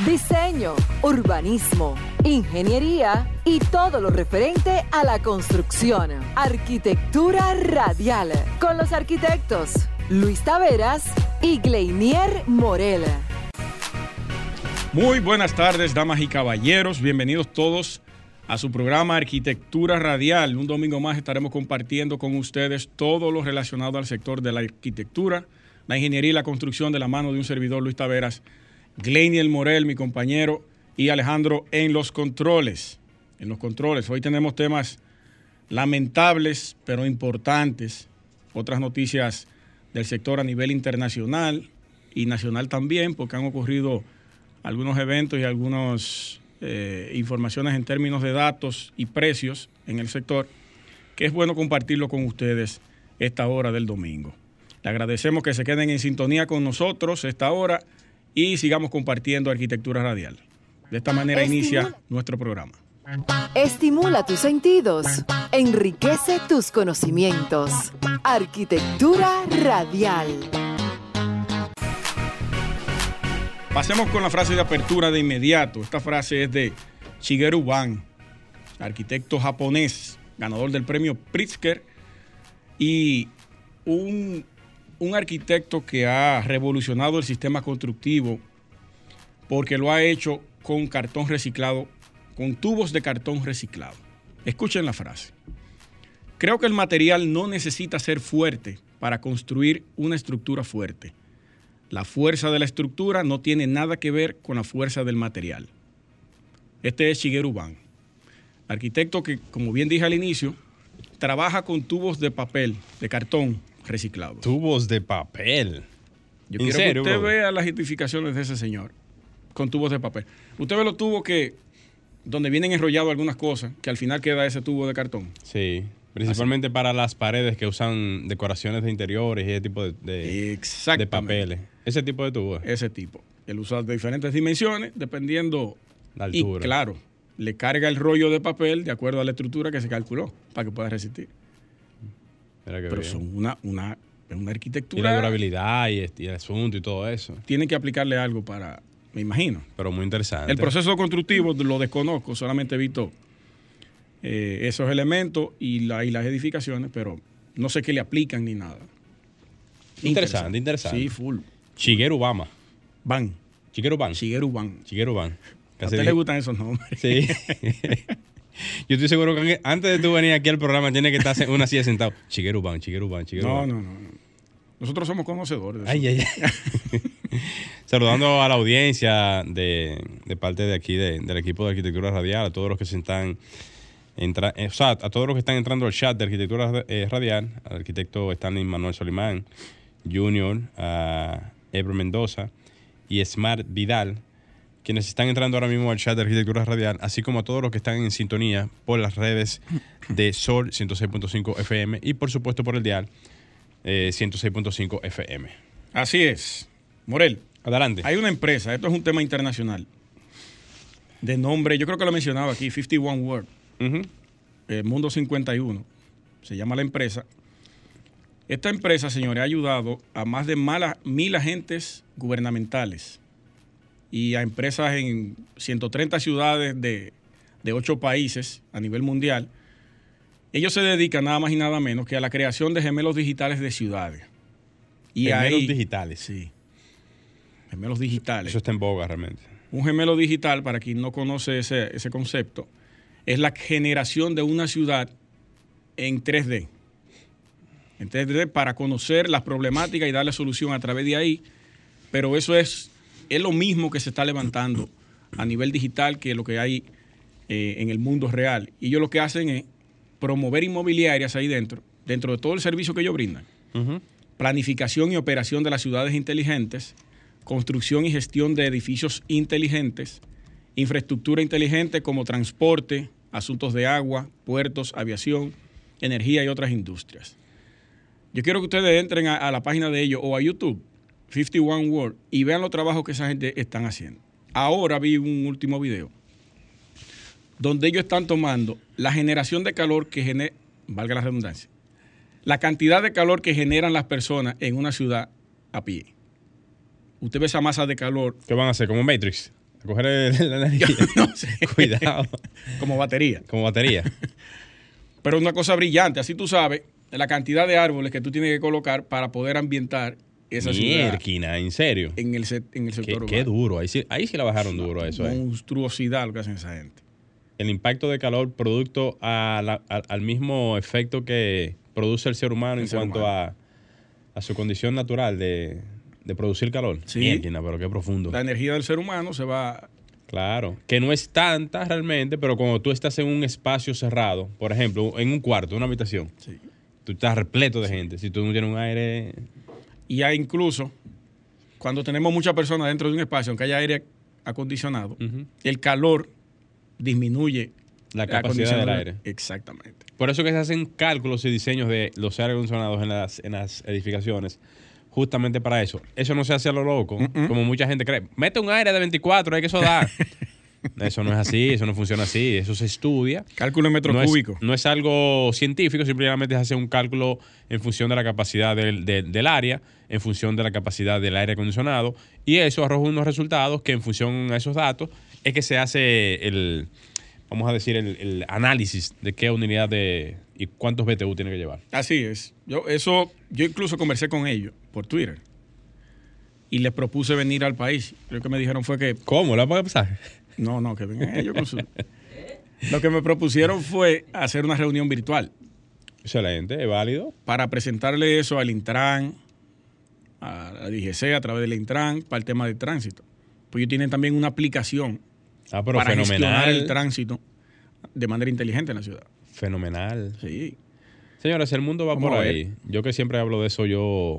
Diseño, Urbanismo, Ingeniería y todo lo referente a la construcción. Arquitectura Radial, con los arquitectos Luis Taveras y Gleinier Morel. Muy buenas tardes, damas y caballeros. Bienvenidos todos a su programa Arquitectura Radial. Un domingo más estaremos compartiendo con ustedes todo lo relacionado al sector de la arquitectura, la ingeniería y la construcción de la mano de un servidor Luis Taveras, Gleinier Morel, mi compañero, y Alejandro en los controles. En los controles. Hoy tenemos temas lamentables, pero importantes. Otras noticias del sector a nivel internacional y nacional también, porque han ocurrido algunos eventos y algunas eh, informaciones en términos de datos y precios en el sector, que es bueno compartirlo con ustedes esta hora del domingo. Le agradecemos que se queden en sintonía con nosotros esta hora y sigamos compartiendo arquitectura radial. De esta manera inicia nuestro programa. Estimula tus sentidos, enriquece tus conocimientos. Arquitectura radial. Pasemos con la frase de apertura de inmediato. Esta frase es de Shigeru Ban, arquitecto japonés, ganador del premio Pritzker y un, un arquitecto que ha revolucionado el sistema constructivo porque lo ha hecho con cartón reciclado, con tubos de cartón reciclado. Escuchen la frase. Creo que el material no necesita ser fuerte para construir una estructura fuerte. La fuerza de la estructura no tiene nada que ver con la fuerza del material. Este es Shigeru Ban, arquitecto que, como bien dije al inicio, trabaja con tubos de papel, de cartón reciclado. Tubos de papel. Yo quiero que usted vea las identificaciones de ese señor con tubos de papel. Usted ve los tubos que, donde vienen enrollados algunas cosas, que al final queda ese tubo de cartón. Sí. Principalmente para las paredes que usan decoraciones de interiores y ese tipo de, de, de papeles. Ese tipo de tubos. Ese tipo. Él usa de diferentes dimensiones, dependiendo. La altura. Y claro, le carga el rollo de papel de acuerdo a la estructura que se calculó para que pueda resistir. Pero son una, una, una arquitectura. Y la durabilidad y, y el asunto y todo eso. Tiene que aplicarle algo para, me imagino. Pero muy interesante. El proceso constructivo lo desconozco, solamente he visto eh, esos elementos y, la, y las edificaciones, pero no sé qué le aplican ni nada. Interesante, interesante. Sí, full. Shigeru Bama. Ban. Shigeru Ban. Shigeru Ban. Shigeru Ban. ¿A usted le gustan esos nombres? Sí. Yo estoy seguro que antes de tú venir aquí al programa tiene que estar una silla sentado. Shigeru Ban, Shigeru Ban, Shigeru no. No, no, no. Nosotros somos conocedores. Ay, ay, ay. Saludando a la audiencia de, de parte de aquí, de, del equipo de Arquitectura Radial, a todos los que se están Entra, o sea, a todos los que están entrando al chat de arquitectura eh, radial, al arquitecto Stanley Manuel Solimán, Junior, a Ebro Mendoza y Smart Vidal, quienes están entrando ahora mismo al chat de arquitectura radial, así como a todos los que están en sintonía por las redes de Sol 106.5 FM y por supuesto por el dial eh, 106.5 FM. Así es. Morel. Adelante. Hay una empresa, esto es un tema internacional, de nombre, yo creo que lo mencionaba aquí, 51 World. Uh -huh. eh, Mundo 51, se llama la empresa. Esta empresa, señores, ha ayudado a más de mala, mil agentes gubernamentales y a empresas en 130 ciudades de, de 8 países a nivel mundial. Ellos se dedican nada más y nada menos que a la creación de gemelos digitales de ciudades. Y gemelos ahí, digitales. Sí. Gemelos digitales. Eso está en boga realmente. Un gemelo digital, para quien no conoce ese, ese concepto, es la generación de una ciudad en 3D. En 3D para conocer las problemáticas y darle solución a través de ahí. Pero eso es, es lo mismo que se está levantando a nivel digital que lo que hay eh, en el mundo real. Y ellos lo que hacen es promover inmobiliarias ahí dentro, dentro de todo el servicio que ellos brindan. Uh -huh. Planificación y operación de las ciudades inteligentes, construcción y gestión de edificios inteligentes, infraestructura inteligente como transporte, asuntos de agua, puertos, aviación, energía y otras industrias. Yo quiero que ustedes entren a, a la página de ellos o a YouTube, 51 World, y vean los trabajos que esa gente están haciendo. Ahora vi un último video donde ellos están tomando la generación de calor que genera, valga la redundancia, la cantidad de calor que generan las personas en una ciudad a pie. Usted ve esa masa de calor ¿Qué van a hacer? Como Matrix. A coger el- la energía. No sé. Cuidado. como batería. Como batería. Pero una cosa brillante, así tú sabes la cantidad de árboles que tú tienes que colocar para poder ambientar esa Mierquina, en serio. en el, en el Qué, sector qué urbano. duro. Ahí sí, ahí sí la bajaron duro eso. eh. Monstruosidad lo que hacen esa gente. El impacto de calor producto a la- a- al mismo efecto que produce el ser humano El en ser cuanto humano. A, a su condición natural de, de producir calor. Sí. Mierquina, pero qué profundo. La energía del ser humano se va Claro, que no es tanta realmente, pero cuando tú estás en un espacio cerrado, por ejemplo, en un cuarto, una habitación, Sí. tú estás repleto de gente. Si tú no tienes un aire, Y hay incluso, cuando tenemos muchas personas dentro de un espacio, aunque haya aire acondicionado, el calor disminuye la capacidad del aire. Exactamente. Por eso que se hacen cálculos y diseños de los aire acondicionados en las, en las edificaciones, justamente para eso. Eso no se hace a lo loco, como mucha gente cree. Mete un aire de 24, hay que eso da. eso no es así, eso no funciona así, eso se estudia. Cálculo en metro no cúbico. Es, no es algo científico, simplemente se hace un cálculo en función de la capacidad del, del- del área, en función de la capacidad del aire acondicionado, y eso arroja unos resultados que en función a esos datos es que se hace el, vamos a decir, el, el análisis de qué unidad de y cuántos BTU tiene que llevar. Así es. Yo, eso, yo incluso conversé con ellos por Twitter y les propuse venir al país. Lo que me dijeron fue que ¿Cómo? ¿La puede pasar? No, no, que vengan ellos con su... Lo que me propusieron fue hacer una reunión virtual Excelente, es válido. para presentarle eso al Intran, a la DGC a través del Intran para el tema del tránsito. Pues ellos tienen también una aplicación Ah, pero para gestionar el fenomenal. tránsito de manera inteligente en la ciudad. Fenomenal. Sí. Señores, el mundo va por ahí. Yo que siempre hablo de eso, yo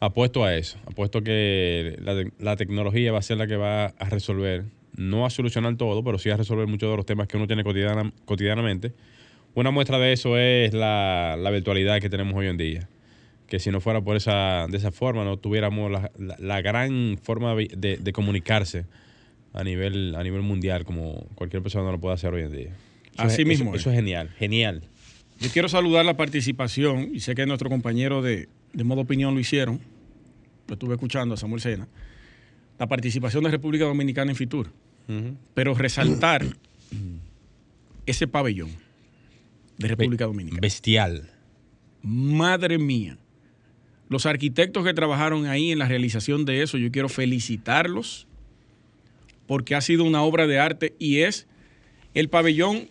apuesto a eso. Apuesto que la tecnología va a ser la que va a resolver, no a solucionar todo, pero sí a resolver muchos de los temas que uno tiene cotidiana- cotidianamente. Una muestra de eso es la, la virtualidad que tenemos hoy en día. Que si no fuera por esa, de esa forma, no tuviéramos la, la- la gran forma de, de- comunicarse a nivel, a nivel mundial como cualquier persona lo puede hacer hoy en día. Eso Así es- mismo Eso, es. eso es genial, genial. Yo quiero saludar la participación, y sé que nuestro compañero de, de modo opinión lo hicieron, lo estuve escuchando a Samuel Sena, la participación de República Dominicana en Fitur, Pero resaltar ese pabellón de República Dominicana. Bestial. Madre mía. Los arquitectos que trabajaron ahí en la realización de eso, yo quiero felicitarlos porque ha sido una obra de arte y es el pabellón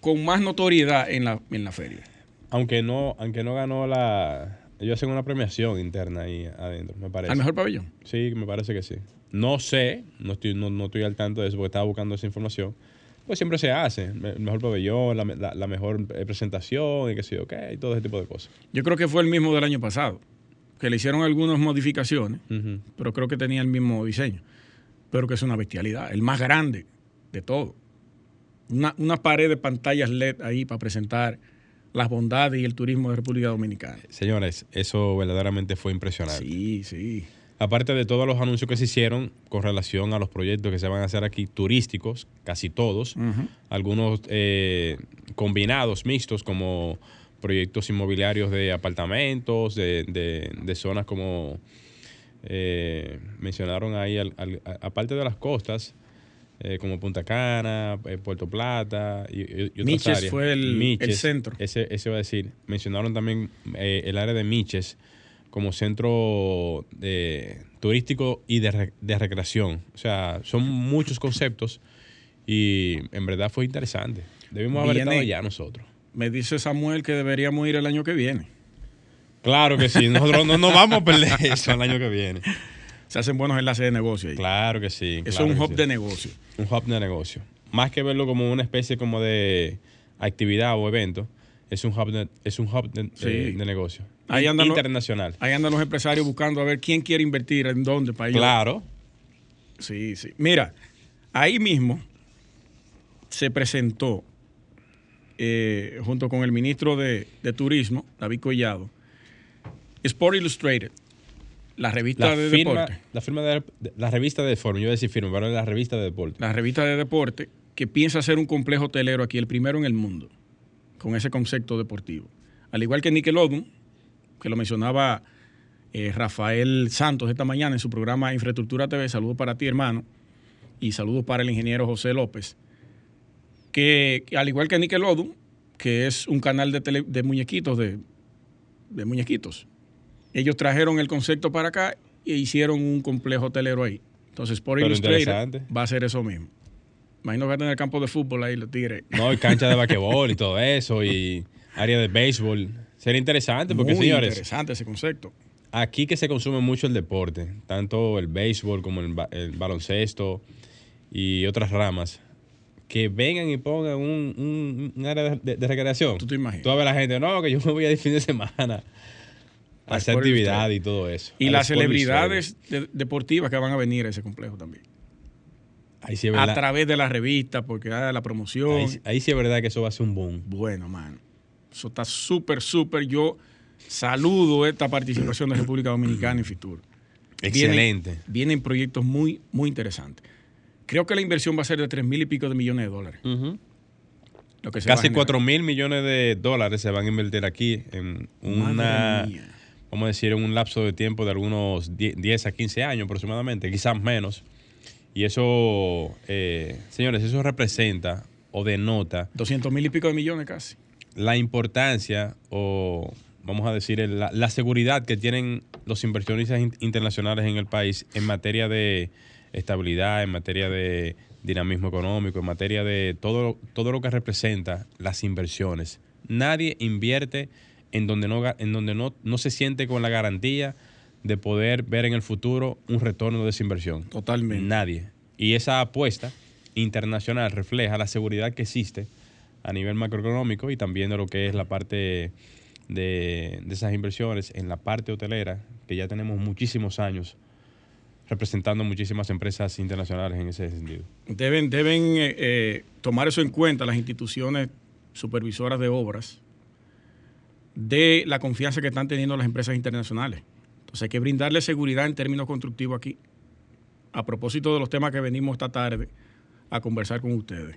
con más notoriedad en la, en la feria. Aunque no, aunque no ganó la. Ellos hacen una premiación interna ahí adentro, me parece. Al mejor pabellón. Sí, me parece que sí. No sé, no estoy, no, no estoy al tanto de eso porque estaba buscando esa información. Pues siempre se hace. El mejor pabellón, la, la- la mejor eh, presentación y qué sé yo, qué, y todo ese tipo de cosas. Yo creo que fue el mismo del año pasado, que le hicieron algunas modificaciones, pero creo que tenía el mismo diseño. Pero que es una bestialidad, el más grande de todo. Una, una pared de pantallas LED ahí para presentar las bondades y el turismo de República Dominicana. Señores, eso verdaderamente fue impresionante. Sí, sí. Aparte de todos los anuncios que se hicieron con relación a los proyectos que se van a hacer aquí turísticos, casi todos, algunos eh, combinados, mixtos, como proyectos inmobiliarios de apartamentos, de, de- de zonas como eh, mencionaron ahí, al- aparte de las costas, eh, como Punta Cana, eh, Puerto Plata y, y- otras Miches áreas. fue el- el centro. Ese, ese va a decir. Mencionaron también el área de Miches como centro de- turístico y de, de recreación. O sea, son muchos conceptos y en verdad fue interesante. Debimos haber Viene- estado allá nosotros. Me dice Samuel que deberíamos ir el año que viene. Claro que sí, nosotros no nos vamos a perder eso el año que viene. Se hacen buenos enlaces de negocio ahí. Claro que sí. Eso claro es un hub sí. de negocio. Un hub de negocio. Más que verlo como una especie como de actividad o evento, es un hub de, es un hub de, Sí. de negocio. Ahí andan los- Internacional. Ahí andan los empresarios buscando a ver quién quiere invertir, en dónde, para ellos. Claro. Sí, sí. Mira, ahí mismo se presentó eh, junto con el ministro de, de Turismo, David Collado, Sport Illustrated, la revista La de firma, deporte, la firma de, la revista de deporte, yo iba a decir firma, pero la revista de deporte. la revista de deporte, que piensa hacer un complejo hotelero aquí, el primero en el mundo, con ese concepto deportivo. Al igual que Nickelodeon, que lo mencionaba eh, Rafael Santos esta mañana en su programa Infraestructura TV. Saludos para ti, hermano. Y saludos para el ingeniero José López. Que, que al igual que Nickelodeon, que es un canal de, tele- de muñequitos, de, de muñequitos, ellos trajeron el concepto para acá e hicieron un complejo hotelero ahí. Entonces, Pero Illustrated va a hacer eso mismo. Imagino que va a tener campo de fútbol ahí, los tigres. No, y cancha de basquetbol y todo eso, y área de béisbol. Sería interesante porque, Muy señores, interesante ese concepto. aquí que se consume mucho el deporte, tanto el béisbol como el, ba- el baloncesto y otras ramas, que vengan y pongan un, un- un área de, recreación. ¿Tú te imaginas? Tú a ver la gente, no, que yo me voy a ir fin de semana a hacer actividad y todo eso. Y las celebridades de- deportivas que van a venir a ese complejo también. Ahí sí es A través de la revista, porque hay la promoción. ahí, sí- ahí sí es verdad que eso va a ser un boom. Bueno, mano. Eso está súper, súper. Yo saludo esta participación de República Dominicana en Fitur. Excelente. Vienen, vienen proyectos muy, muy interesantes. Creo que la inversión va a ser de tres mil y pico de millones de dólares. Lo que se va a Casi generar. 4 mil millones de dólares se van a invertir aquí en una, vamos a decir, en un lapso de tiempo de algunos 10 10 a 15 años aproximadamente, quizás menos. Y eso, eh, señores, eso representa o denota 200 mil y pico de millones casi. la importancia o, vamos a decir, la, la seguridad que tienen los inversionistas in- internacionales en el país en materia de estabilidad, en materia de dinamismo económico, en materia de todo, todo lo que representa las inversiones. Nadie invierte en donde, no, en donde no, no se siente con la garantía de poder ver en el futuro un retorno de esa inversión. Totalmente. Nadie. Y esa apuesta internacional refleja la seguridad que existe a nivel macroeconómico y también de lo que es la parte de, de esas inversiones en la parte hotelera, que ya tenemos muchísimos años representando muchísimas empresas internacionales en ese sentido. Deben, deben eh, eh, tomar eso en cuenta las instituciones supervisoras de obras de la confianza que están teniendo las empresas internacionales. Entonces hay que brindarle seguridad en términos constructivos aquí, a propósito de los temas que venimos esta tarde a conversar con ustedes.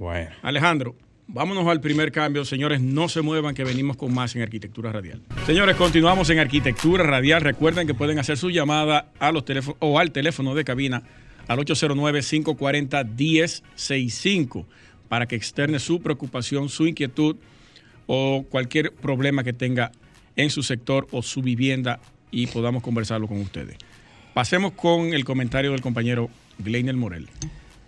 Bueno. Alejandro, vámonos al primer cambio. Señores, no se muevan que venimos con más en Arquitectura Radial. Señores, continuamos en Arquitectura Radial. Recuerden que pueden hacer su llamada a los teléfonos o al teléfono de cabina al 809-540-1065 para que externe su preocupación, su inquietud o cualquier problema que tenga en su sector o su vivienda y podamos conversarlo con ustedes. Pasemos con el comentario del compañero Gleiner Morel.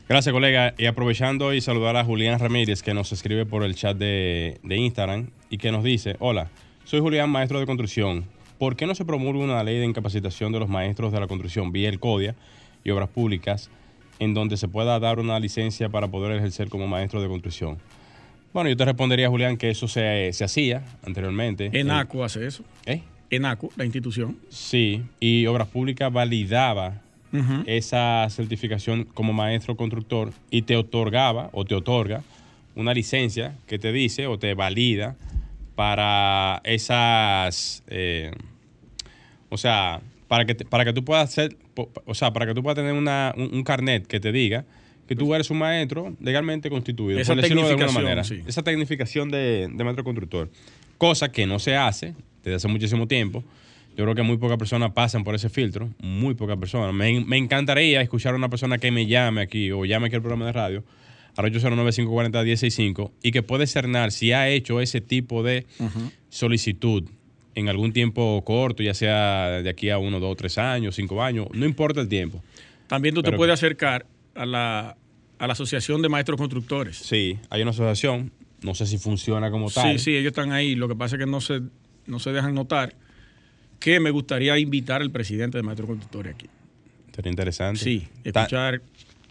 Gracias, colega. Y aprovechando y saludar a Julián Ramírez, que nos escribe por el chat de, de Instagram y que nos dice, hola, soy Julián, maestro de construcción. ¿Por qué no se promulga una ley de incapacitación de los maestros de la construcción vía el CODIA y obras públicas en donde se pueda dar una licencia para poder ejercer como maestro de construcción? Bueno, yo te respondería, Julián, que eso se, se hacía anteriormente. ENACO hace eso. ¿Eh? ENACO, la institución. Sí, y Obras Públicas validaba esa certificación como maestro constructor y te otorgaba o te otorga una licencia que te dice o te valida para esas, eh, o sea, para que, te- para que tú puedas hacer, o sea, para que tú puedas tener una, un, un carnet que te diga que tú eres un maestro legalmente constituido, Esa por decirlo de alguna tecnificación, manera. sí. Esa tecnificación de, de maestro constructor. Cosa que no se hace desde hace muchísimo tiempo. Yo creo que muy pocas personas pasan por ese filtro, muy pocas personas. Me, me encantaría escuchar a una persona que me llame aquí o llame aquí al programa de radio al 809-540-165 y que puede cernar si ha hecho ese tipo de solicitud en algún tiempo corto, ya sea de aquí a uno, dos, tres años, cinco años, no importa el tiempo. También tú te puedes acercar a la, a la Asociación de Maestros Constructores. Sí, hay una asociación, no sé si funciona como Sí, tal. sí, ellos están ahí. Lo que pasa es que no se, no se dejan notar que me gustaría invitar al presidente de Maestros Constructores aquí. Sería interesante. Sí, escuchar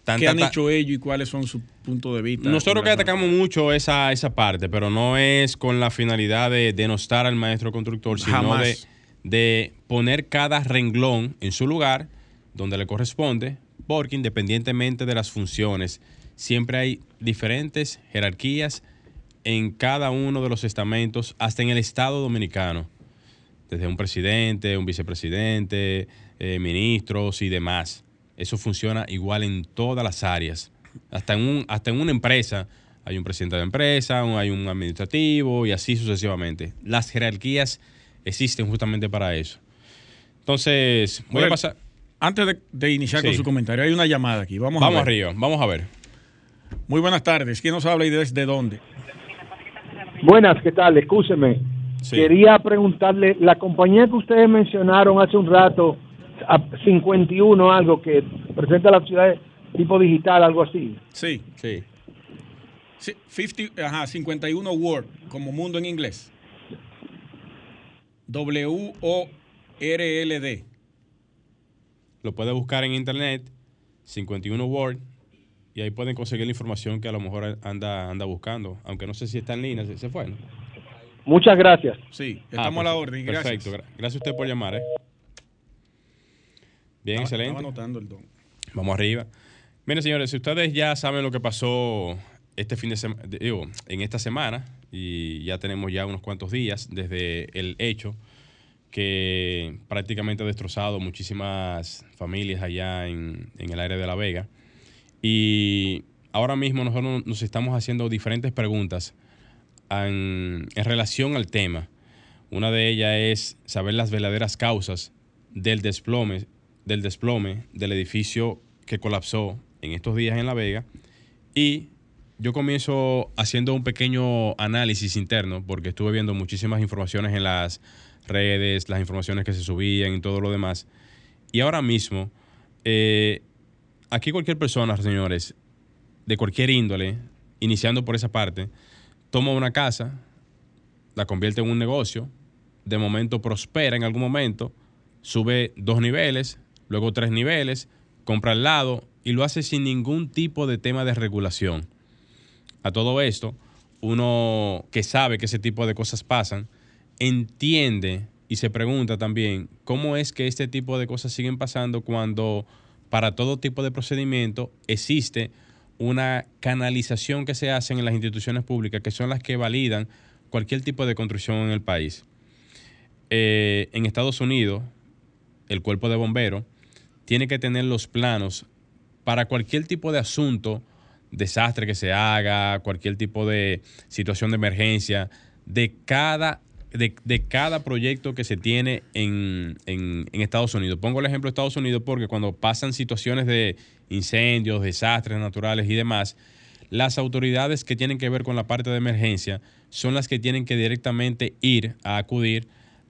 tanta- qué han hecho ellos y cuáles son sus puntos de vista. Nosotros que atacamos mucho esa, esa parte, pero no es con la finalidad de denostar al maestro constructor, sino Jamás. de, de poner cada renglón en su lugar donde le corresponde, porque independientemente de las funciones, siempre hay diferentes jerarquías en cada uno de los estamentos, hasta en el Estado dominicano, desde un presidente, un vicepresidente, eh, ministros y demás. Eso funciona igual en todas las áreas. Hasta en, un, hasta en una empresa hay un presidente de empresa, hay un administrativo y así sucesivamente. Las jerarquías existen justamente para eso. Entonces, voy a pasar. Antes de, iniciar con su comentario, hay una llamada aquí. Vamos, vamos a arriba, vamos a ver. Muy buenas tardes. ¿Quién nos habla y desde dónde? Buenas, ¿qué tal? Escúcheme. Quería preguntarle, la compañía que ustedes mencionaron hace un rato, 51 algo, que presenta la ciudad tipo digital, algo así. Sí, sí. 50, ajá, 51 Word, como mundo en inglés. W-O-R-L-D. Lo puede buscar en internet, 51 Word, y ahí pueden conseguir la información que a lo mejor anda, anda buscando, aunque no sé si está en línea, se, fue. Muchas gracias. Sí, ah, estamos a la orden. Gracias. Perfecto. Gracias a usted por llamar. ¿eh? Bien, excelente. anotando el don. Vamos arriba. Miren, señores, si ustedes ya saben lo que pasó este fin de semana, en esta semana, y ya tenemos ya unos cuantos días desde el hecho que prácticamente ha destrozado muchísimas familias allá en, el área de La Vega. Y ahora mismo nosotros nos estamos haciendo diferentes preguntas en, relación al tema. Una de ellas es saber las verdaderas causas del desplome, del desplome del edificio que colapsó en estos días en La Vega. Y yo comienzo haciendo un pequeño análisis interno, porque estuve viendo muchísimas informaciones en las redes, las informaciones que se subían y todo lo demás. Y ahora mismo, eh, aquí cualquier persona, señores, de cualquier índole, iniciando por esa parte, toma una casa, la convierte en un negocio, de momento prospera en algún momento, sube dos niveles, luego tres niveles, compra al lado y lo hace sin ningún tipo de tema de regulación. A todo esto, uno que sabe que ese tipo de cosas pasan, entiende y se pregunta también cómo es que este tipo de cosas siguen pasando cuando para todo tipo de procedimiento existe una canalización que se hace en las instituciones públicas, que son las que validan cualquier tipo de construcción en el país. Eh, en Estados Unidos, el cuerpo de bomberos tiene que tener los planos para cualquier tipo de asunto, desastre que se haga, cualquier tipo de situación de emergencia, de cada de, cada proyecto que se tiene en, Estados Unidos. Pongo el ejemplo de Estados Unidos porque cuando pasan situaciones de incendios, desastres naturales y demás, las autoridades que tienen que ver con la parte de emergencia son las que tienen que directamente ir a acudir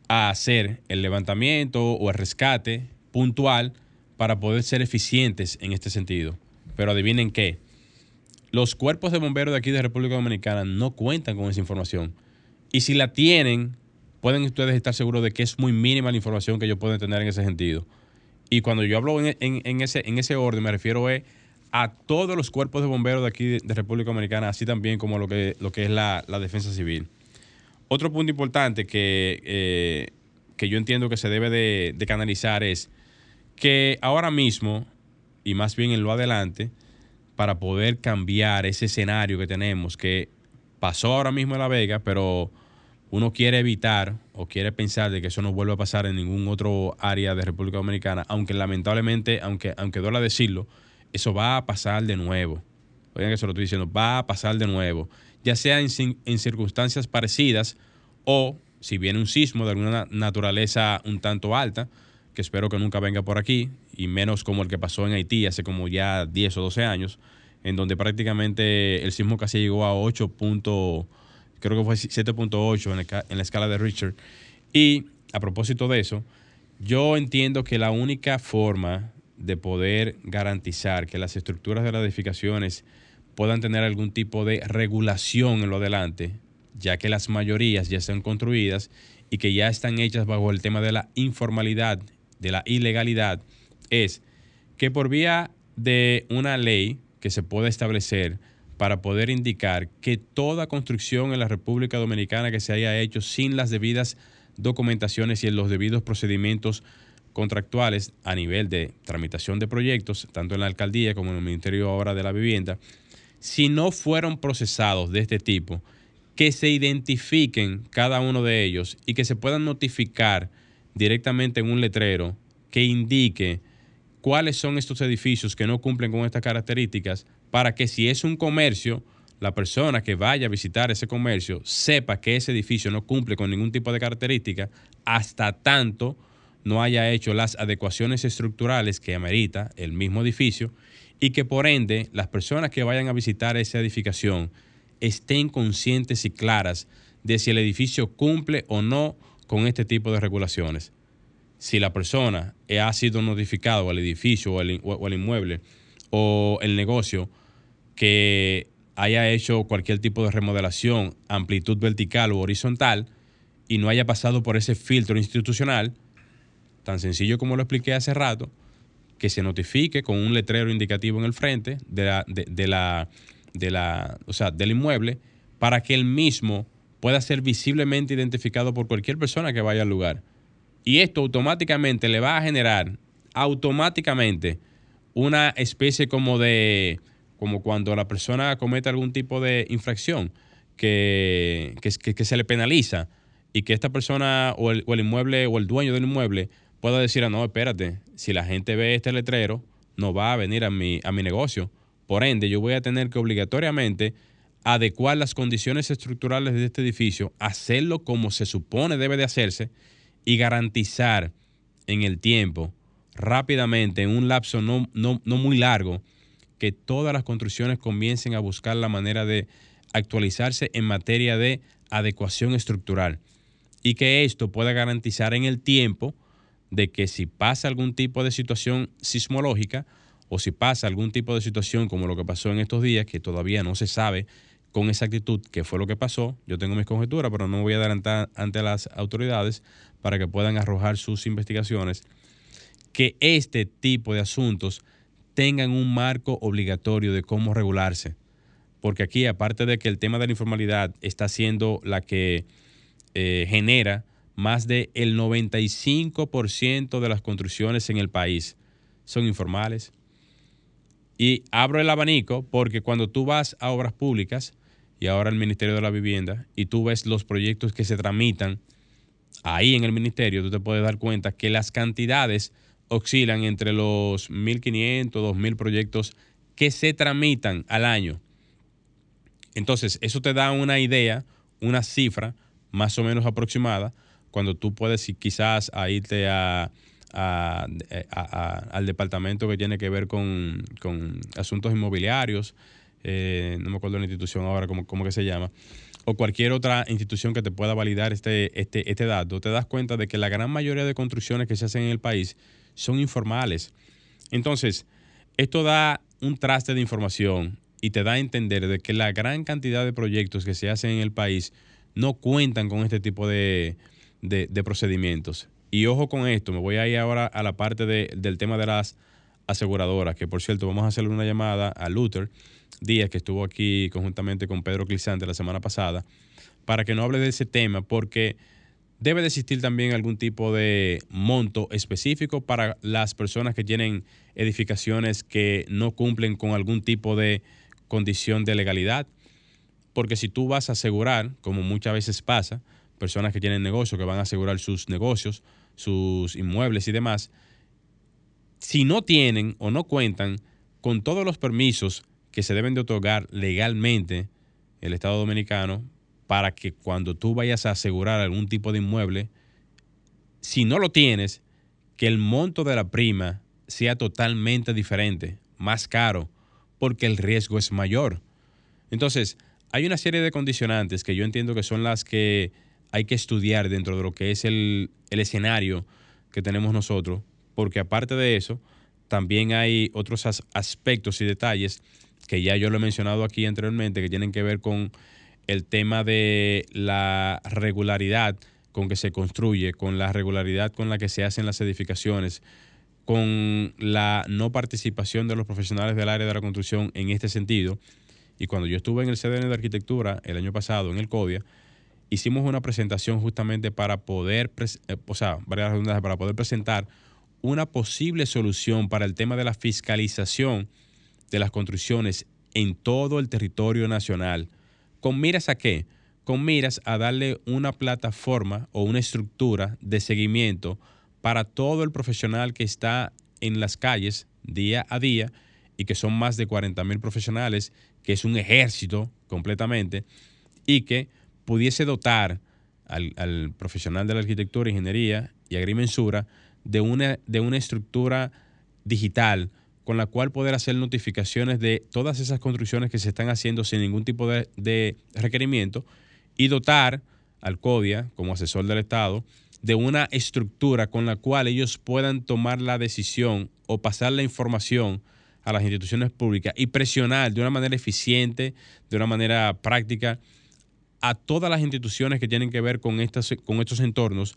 a hacer el levantamiento o el rescate puntual para poder ser eficientes en este sentido. Pero adivinen qué, los cuerpos de bomberos de aquí de República Dominicana no cuentan con esa información y si la tienen, pueden ustedes estar seguros de que es muy mínima la información que ellos pueden tener en ese sentido. Y cuando yo hablo en, ese, en ese orden, me refiero a todos los cuerpos de bomberos de aquí de, República Dominicana, así también como lo que, lo que es la, defensa civil. Otro punto importante que, eh, que yo entiendo que se debe de, de, canalizar es que ahora mismo, y más bien en lo adelante, para poder cambiar ese escenario que tenemos, que pasó ahora mismo en La Vega, pero uno quiere evitar o quiere pensar de que eso no vuelva a pasar en ningún otro área de República Dominicana, aunque lamentablemente, aunque, aunque decirlo, eso va a pasar de nuevo. Oigan que se lo estoy diciendo, va a pasar de nuevo, ya sea en, en circunstancias parecidas o si viene un sismo de alguna naturaleza un tanto alta, que espero que nunca venga por aquí, y menos como el que pasó en Haití hace como ya 10 o 12 años, en donde prácticamente el sismo casi llegó a 8. creo que fue 7.8 en, en la escala de Richard. Y a propósito de eso, yo entiendo que la única forma de poder garantizar que las estructuras de las edificaciones puedan tener algún tipo de regulación en lo adelante, ya que las mayorías ya están construidas y que ya están hechas bajo el tema de la informalidad, de la ilegalidad, es que por vía de una ley que se pueda establecer para poder indicar que toda construcción en la República Dominicana que se haya hecho sin las debidas documentaciones y en los debidos procedimientos contractuales a nivel de tramitación de proyectos, tanto en la alcaldía como en el Ministerio ahora de la Vivienda, si no fueron procesados de este tipo, que se identifiquen cada uno de ellos y que se puedan notificar directamente en un letrero que indique cuáles son estos edificios que no cumplen con estas características para que si es un comercio, la persona que vaya a visitar ese comercio sepa que ese edificio no cumple con ningún tipo de característica hasta tanto no haya hecho las adecuaciones estructurales que amerita el mismo edificio y que por ende las personas que vayan a visitar esa edificación estén conscientes y claras de si el edificio cumple o no con este tipo de regulaciones. Si la persona ha sido notificado al edificio o al, inmueble o el negocio que haya hecho cualquier tipo de remodelación, amplitud vertical o horizontal, y no haya pasado por ese filtro institucional, tan sencillo como lo expliqué hace rato, que se notifique con un letrero indicativo en el frente de la, de, la, de la, o sea, del inmueble para que el mismo pueda ser visiblemente identificado por cualquier persona que vaya al lugar. Y esto automáticamente le va a generar automáticamente una especie como de, como cuando la persona comete algún tipo de infracción que, que, se le penaliza y que esta persona o el, o el inmueble o el dueño del inmueble pueda decir, ah, no, espérate, si la gente ve este letrero, no va a venir a mi, a mi negocio. Por ende, yo voy a tener que obligatoriamente adecuar las condiciones estructurales de este edificio, hacerlo como se supone debe de hacerse y garantizar en el tiempo, rápidamente, en un lapso no, no, no muy largo, que todas las construcciones comiencen a buscar la manera de actualizarse en materia de adecuación estructural. Y que esto pueda garantizar en el tiempo de que si pasa algún tipo de situación sismológica o si pasa algún tipo de situación como lo que pasó en estos días, que todavía no se sabe con exactitud qué fue lo que pasó, yo tengo mis conjeturas, pero no me voy a adelantar ante las autoridades para que puedan arrojar sus investigaciones, que este tipo de asuntos tengan un marco obligatorio de cómo regularse. Porque aquí, aparte de que el tema de la informalidad está siendo la que eh, genera más del 95% de las construcciones en el país son informales. Y abro el abanico porque cuando tú vas a obras públicas y ahora el Ministerio de la Vivienda y tú ves los proyectos que se tramitan ahí en el ministerio, tú te puedes dar cuenta que las cantidades oscilan entre los 1.500, 2.000 proyectos que se tramitan al año. Entonces, eso te da una idea, una cifra más o menos aproximada cuando tú puedes quizás irte a, al departamento que tiene que ver con, asuntos inmobiliarios, eh, no me acuerdo la institución ahora cómo, cómo, que se llama, o cualquier otra institución que te pueda validar este, este, este dato, te das cuenta de que la gran mayoría de construcciones que se hacen en el país son informales. Entonces, esto da un traste de información y te da a entender de que la gran cantidad de proyectos que se hacen en el país no cuentan con este tipo de, de, procedimientos. Y ojo con esto, me voy a ir ahora a la parte del tema de las aseguradoras, que por cierto vamos a hacerle una llamada a Luther Díaz, que estuvo aquí conjuntamente con Pedro Clisante la semana pasada, para que no hable de ese tema, porque debe de existir también algún tipo de monto específico para las personas que tienen edificaciones que no cumplen con algún tipo de condición de legalidad, porque si tú vas a asegurar, como muchas veces pasa, personas que tienen negocios, que van a asegurar sus negocios, sus inmuebles y demás, si no tienen o no cuentan con todos los permisos que se deben de otorgar legalmente el Estado Dominicano para que cuando tú vayas a asegurar algún tipo de inmueble, si no lo tienes, que el monto de la prima sea totalmente diferente, más caro, porque el riesgo es mayor. Entonces, hay una serie de condicionantes que yo entiendo que son las que hay que estudiar dentro de lo que es el, escenario que tenemos nosotros, porque aparte de eso, también hay otros aspectos y detalles que ya yo lo he mencionado aquí anteriormente, que tienen que ver con el tema de la regularidad con que se construye, con la regularidad con la que se hacen las edificaciones, con la no participación de los profesionales del área de la construcción en este sentido. Y cuando yo estuve en el CDN de Arquitectura el año pasado, en el CODIA, hicimos una presentación justamente para poder, eh, o sea, para poder presentar una posible solución para el tema de la fiscalización de las construcciones en todo el territorio nacional. ¿Con miras a qué? con miras a darle una plataforma o una estructura de seguimiento para todo el profesional que está en las calles día a día y que son más de 40 mil profesionales, que es un ejército completamente, y que pudiese dotar al, profesional de la arquitectura, ingeniería y agrimensura de una, de una estructura digital con la cual poder hacer notificaciones de todas esas construcciones que se están haciendo sin ningún tipo de, de requerimiento y dotar al CODIA como asesor del Estado de una estructura con la cual ellos puedan tomar la decisión o pasar la información a las instituciones públicas y presionar de una manera eficiente, de una manera práctica, a todas las instituciones que tienen que ver con, estas, con estos entornos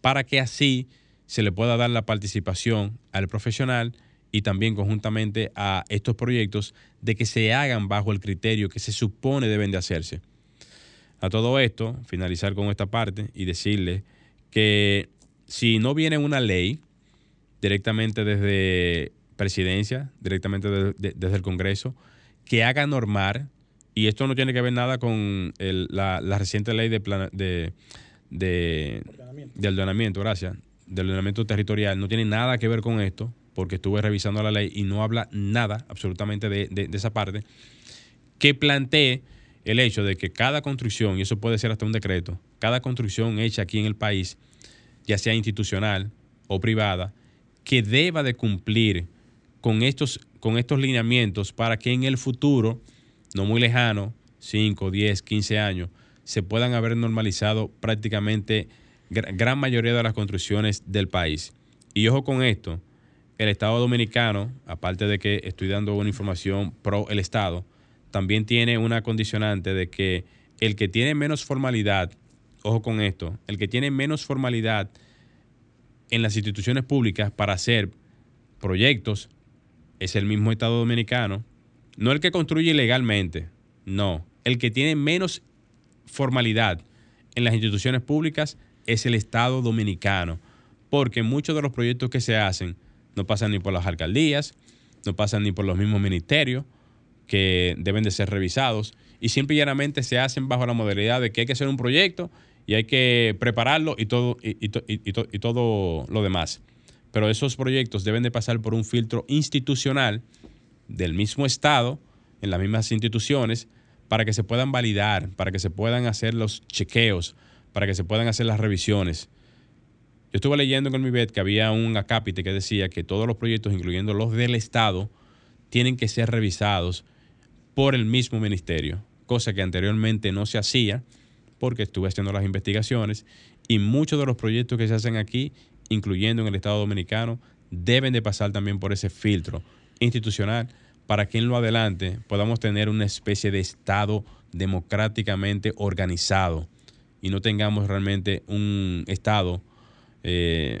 para que así se le pueda dar la participación al profesional y también conjuntamente a estos proyectos de que se hagan bajo el criterio que se supone deben de hacerse. A todo esto, finalizar con esta parte y decirle que si no viene una ley directamente desde presidencia, directamente desde el Congreso, que haga normar, y esto no tiene que ver nada con la, reciente ley de, de, de, de ordenamiento, gracias, del ordenamiento territorial, no tiene nada que ver con esto, porque estuve revisando la ley y no habla nada absolutamente de, de esa parte, que plantee el hecho de que cada construcción, y eso puede ser hasta un decreto, cada construcción hecha aquí en el país, ya sea institucional o privada, que deba de cumplir con estos, con estos lineamientos para que en el futuro, no muy lejano, 5, 10, 15 años, se puedan haber normalizado prácticamente gran mayoría de las construcciones del país. Y ojo con esto, el Estado Dominicano, aparte de que estoy dando una información pro el Estado, también tiene una condicionante de que el que tiene menos formalidad, ojo con esto, el que tiene menos formalidad en las instituciones públicas para hacer proyectos es el mismo Estado Dominicano, no el que construye ilegalmente, no, el que tiene menos formalidad en las instituciones públicas es el Estado Dominicano, porque muchos de los proyectos que se hacen no pasan ni por las alcaldías, no pasan ni por los mismos ministerios, que deben de ser revisados y simple y llanamente se hacen bajo la modalidad de que hay que hacer un proyecto y hay que prepararlo y todo, y, todo lo demás. Pero esos proyectos deben de pasar por un filtro institucional del mismo Estado, en las mismas instituciones, para que se puedan validar, para que se puedan hacer los chequeos, para que se puedan hacer las revisiones. Yo estuve leyendo en el MIBET que había un acápite que decía que todos los proyectos, incluyendo los del Estado, tienen que ser revisados por el mismo ministerio, cosa que anteriormente no se hacía porque estuve haciendo las investigaciones y muchos de los proyectos que se hacen aquí, incluyendo en el Estado Dominicano, deben de pasar también por ese filtro institucional para que en lo adelante podamos tener una especie de Estado democráticamente organizado y no tengamos realmente un Estado eh,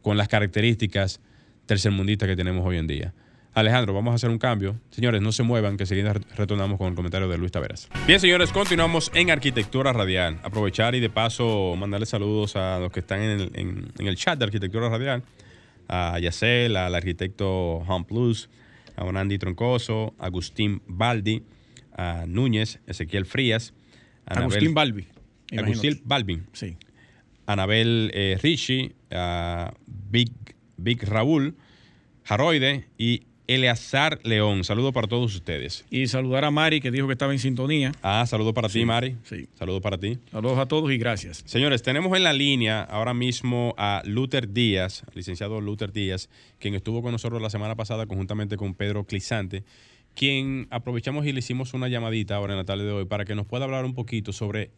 con las características tercermundistas que tenemos hoy en día. Alejandro, vamos a hacer un cambio. Señores, no se muevan, que seguida retornamos con el comentario de Luis Taveras. Bien, señores, continuamos en Arquitectura Radial. Aprovechar y de paso mandarle saludos a los que están en el, chat de Arquitectura Radial. A Yacel, al arquitecto Home Plus, a Andy Troncoso, a Agustín Baldi, a Núñez, Ezequiel Frías. A Agustín Balbi. Agustín Balbi. Sí. Anabel eh, Richie, a Big, Big Raúl, Jaroide y Eleazar León. Saludo para todos ustedes. Y saludar a Mari, que dijo que estaba en sintonía. Ah, saludo para ti, Mari. Sí. Saludo para ti. Saludos a todos y gracias. Señores, tenemos en la línea ahora mismo a Luther Díaz, licenciado Luther Díaz, quien estuvo con nosotros la semana pasada conjuntamente con Pedro Clisante, quien aprovechamos y le hicimos una llamadita ahora en la tarde de hoy para que nos pueda hablar un poquito sobre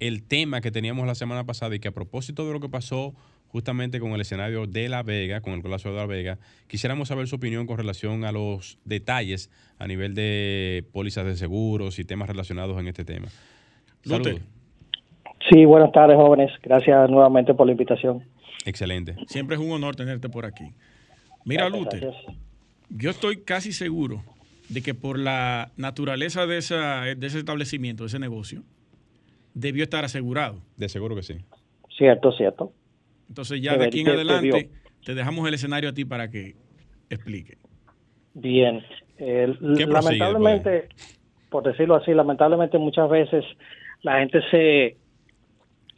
el tema que teníamos la semana pasada y que a propósito de lo que pasó justamente con el escenario de La Vega, con el colapso de La Vega. Quisiéramos saber su opinión con relación a los detalles a nivel de pólizas de seguros y temas relacionados en este tema. Saludos. Sí, buenas tardes, jóvenes. Gracias nuevamente por la invitación. Excelente. Siempre es un honor tenerte por aquí. Mira, Lute, yo estoy casi seguro de que por la naturaleza de, esa, de ese establecimiento, de ese negocio, debió estar asegurado. De seguro que sí. Cierto, cierto. Entonces ya de aquí en adelante te dejamos el escenario a ti para que explique. Bien. lamentablemente, por decirlo así, lamentablemente muchas veces la gente se,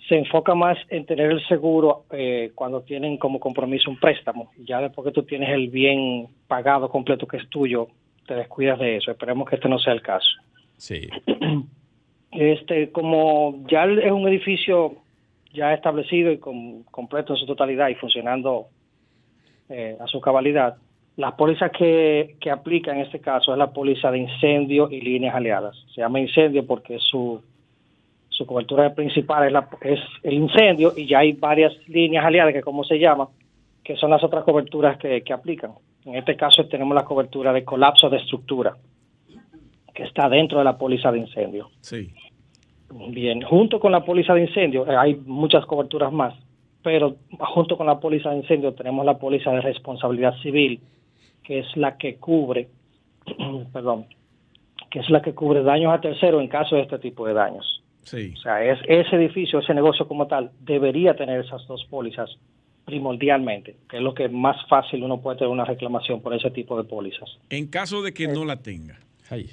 se enfoca más en tener el seguro eh, cuando tienen como compromiso un préstamo. Ya después que tú tienes el bien pagado completo que es tuyo, te descuidas de eso. Esperemos que este no sea el caso. Sí. Este, como ya es un edificio ya establecido y con, completo en su totalidad y funcionando eh, a su cabalidad, las pólizas que, que aplica en este caso es la póliza de incendio y líneas aliadas. Se llama incendio porque su, su cobertura principal es, la, es el incendio y ya hay varias líneas aliadas, que como se llama, que son las otras coberturas que, que aplican. En este caso tenemos la cobertura de colapso de estructura, que está dentro de la póliza de incendio. Sí. Bien, junto con la póliza de incendio, eh, hay muchas coberturas más, pero junto con la póliza de incendio tenemos la póliza de responsabilidad civil, que es la que cubre, perdón, que es la que cubre daños a terceros en caso de este tipo de daños. Sí. O sea, es, ese edificio, ese negocio como tal, debería tener esas dos pólizas primordialmente, que es lo que más fácil uno puede tener una reclamación por ese tipo de pólizas. En caso de que no la tenga. Ay.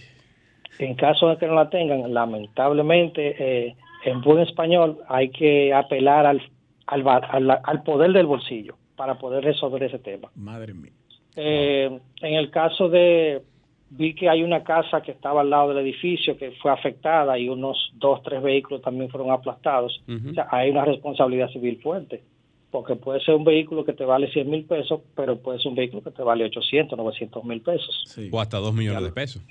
En caso de que no la tengan, lamentablemente, eh, en buen español, hay que apelar al, al, al, al poder del bolsillo para poder resolver ese tema. Madre mía. Eh, en el caso de, vi que hay una casa que estaba al lado del edificio que fue afectada y unos dos, tres vehículos también fueron aplastados. O sea, hay una responsabilidad civil fuerte, porque puede ser un vehículo que te vale 100 mil pesos, pero puede ser un vehículo que te vale 800, 900 mil pesos. Sí. O hasta dos millones de pesos.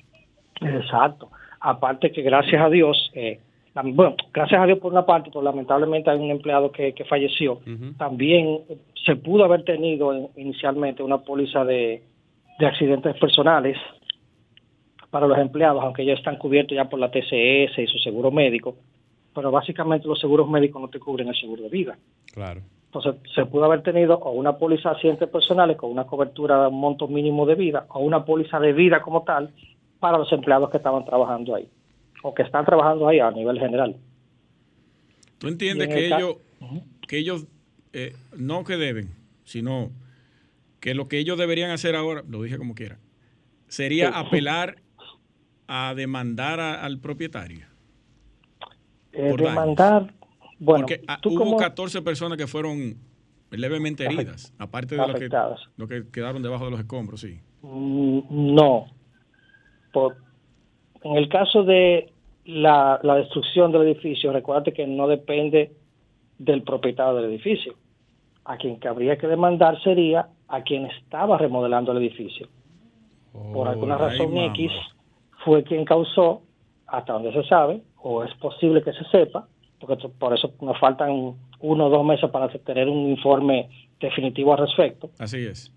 Exacto. Aparte que gracias a Dios, eh, bueno, gracias a Dios por una parte, pero lamentablemente hay un empleado que, que falleció. También se pudo haber tenido en- inicialmente una póliza de, de accidentes personales para los empleados, aunque ellos están cubiertos ya por la TCS y su seguro médico, pero básicamente los seguros médicos no te cubren el seguro de vida. Claro. Entonces, se pudo haber tenido o una póliza de accidentes personales con una cobertura de un monto mínimo de vida o una póliza de vida como tal para los empleados que estaban trabajando ahí o que están trabajando ahí a nivel general. ¿Tú entiendes en que el ellos, que ellos eh, no que deben, sino que lo que ellos deberían hacer ahora, lo dije como quiera, sería Sí. apelar a demandar a- al propietario? Eh, Por daños. demandar, bueno, Porque ah, tú hubo como 14 personas que fueron levemente heridas, aparte de los que, afectadas. los que quedaron debajo de los escombros, sí. Mm, No. Por- en el caso de la, la destrucción del edificio, recuérdate que no depende del propietario del edificio. A quien habría que demandar sería a quien estaba remodelando el edificio. Por alguna Oh, ay, razón. X fue quien causó, hasta donde se sabe, o es posible que se sepa, porque por eso nos faltan uno o dos meses para tener un informe definitivo al respecto Así es.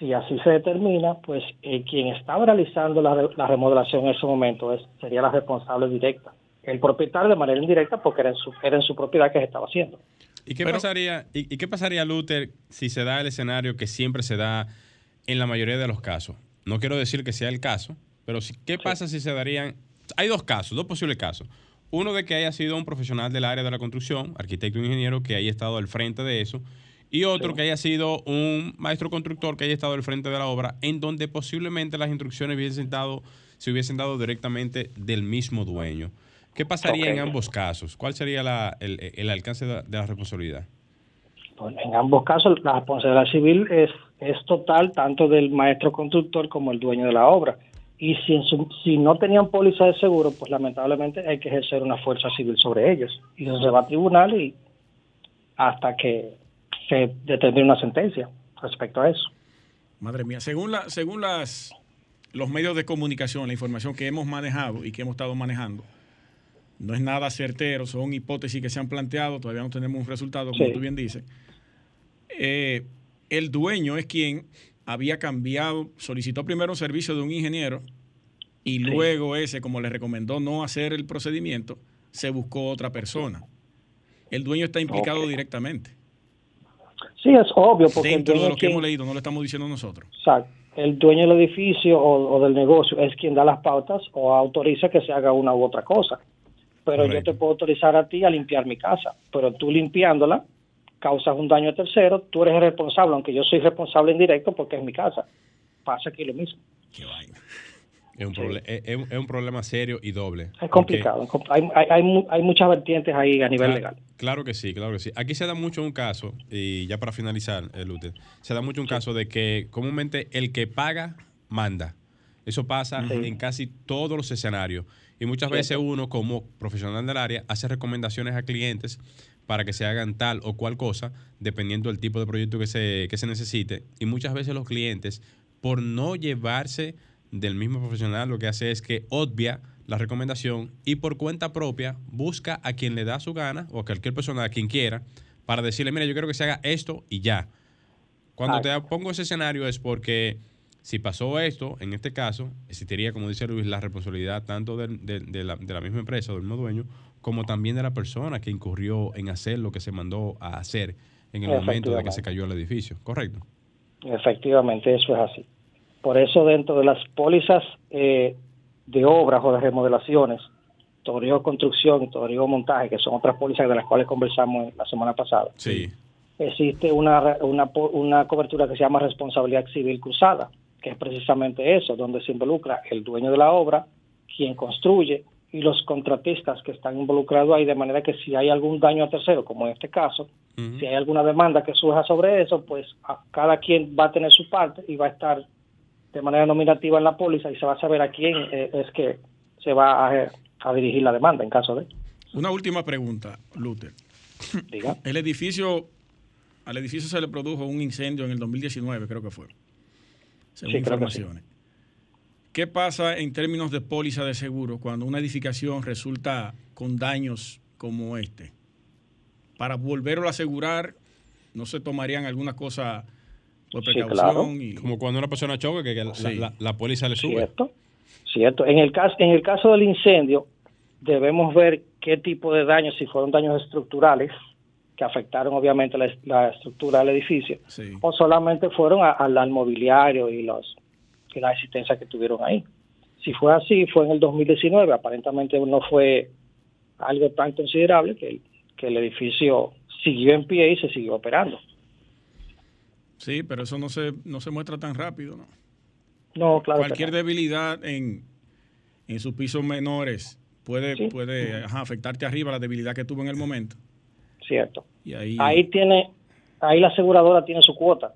Si así se determina, pues eh, quien estaba realizando la, re- la remodelación en ese momento es, sería la responsable directa. El propietario de manera indirecta porque era en su, era en su propiedad que se estaba haciendo. ¿Y qué Pero- pasaría, y, y qué pasaría, Luther, si se da el escenario que siempre se da en la mayoría de los casos? No quiero decir que sea el caso, pero si, ¿qué pasa si se darían? Hay dos casos, dos posibles casos. Uno de que haya sido un profesional del área de la construcción, arquitecto o ingeniero, que haya estado al frente de eso, y otro que haya sido un maestro constructor que haya estado al frente de la obra, en donde posiblemente las instrucciones hubiesen dado, se hubiesen dado directamente del mismo dueño. ¿Qué pasaría en ambos casos? ¿Cuál sería la- el, el alcance de, la responsabilidad? En ambos casos la responsabilidad civil es, es total tanto del maestro constructor como el dueño de la obra. Y si, en su- si no tenían póliza de seguro, pues lamentablemente hay que ejercer una fuerza civil sobre ellos. Y eso se va a tribunal y hasta que se determine una sentencia respecto a eso. Madre mía, según la, según las los medios de comunicación, la información que hemos manejado y que hemos estado manejando, no es nada certero, son hipótesis que se han planteado, todavía no tenemos un resultado, como Sí. tú bien dices. Eh, el dueño es quien había cambiado, solicitó primero un servicio de un ingeniero y luego ese, como le recomendó no hacer el procedimiento, se buscó otra persona. El dueño está implicado directamente. Sí, es obvio, porque Dentro de lo que quien- hemos leído, no lo estamos diciendo nosotros. Exacto. El dueño del edificio o, o del negocio es quien da las pautas o autoriza que se haga una u otra cosa. Pero Correcto. yo te puedo autorizar a ti a limpiar mi casa, pero tú limpiándola causas un daño a tercero, tú eres el responsable, aunque yo soy responsable indirecto porque es mi casa. Pasa aquí lo mismo. Qué vaina. Es un, es, un, problema serio y doble. Es complicado. Hay, hay, hay, muchas vertientes ahí a nivel legal. Claro que sí, claro que sí. Aquí se da mucho un caso, y ya para finalizar, eh, se da mucho un caso de que comúnmente el que paga, manda. Eso pasa en casi todos los escenarios. Y muchas veces uno, como profesional del área, hace recomendaciones a clientes para que se hagan tal o cual cosa, dependiendo del tipo de proyecto que se, que se necesite. Y muchas veces los clientes, por no llevarse del mismo profesional, lo que hace es que obvia la recomendación y por cuenta propia busca a quien le da su gana o a cualquier persona, a quien quiera, para decirle, mira, yo quiero que se haga esto y ya. Cuando te pongo ese escenario es porque si pasó esto, en este caso, existiría, como dice Luis, la responsabilidad tanto de, la, misma empresa, del mismo dueño, como también de la persona que incurrió en hacer lo que se mandó a hacer en el momento de que se cayó el edificio, ¿correcto? Efectivamente, eso es así. Por eso dentro de las pólizas eh, de obras o de remodelaciones, todo digo construcción y todo digo montaje, que son otras pólizas de las cuales conversamos la semana pasada, sí. existe una, una, una cobertura que se llama responsabilidad civil cruzada que es precisamente eso, donde se involucra el dueño de la obra, quien construye y los contratistas que están involucrados ahí, de manera que si hay algún daño a tercero, como en este caso, si hay alguna demanda que surja sobre eso, pues cada quien va a tener su parte y va a estar de manera nominativa en la póliza y se va a saber a quién eh, es que se va a, a, dirigir la demanda en caso de. Una última pregunta, Luther. Diga. El edificio, al edificio se le produjo un incendio en el 2019, creo que fue según informaciones. ¿Qué pasa en términos de póliza de seguro cuando una edificación resulta con daños como este? Para volverlo a asegurar, ¿no se tomarían alguna cosa por precaución? Como cuando una persona choca, que, la, póliza le sube. Cierto, cierto. En el, caso, en el caso del incendio, debemos ver qué tipo de daños, si fueron daños estructurales, que afectaron obviamente la, estructura del edificio, o solamente fueron al mobiliario y, los, y la existencia que tuvieron ahí. Si fue así, fue en el 2019, aparentemente no fue algo tan considerable que que el edificio siguió en pie y se siguió operando. Sí, pero eso no se, no se muestra tan rápido, ¿no? No, claro. Cualquier debilidad en, en sus pisos menores puede, puede afectarte arriba la debilidad que tuvo en el momento. Cierto. ahí... tiene, ahí la aseguradora tiene su cuota,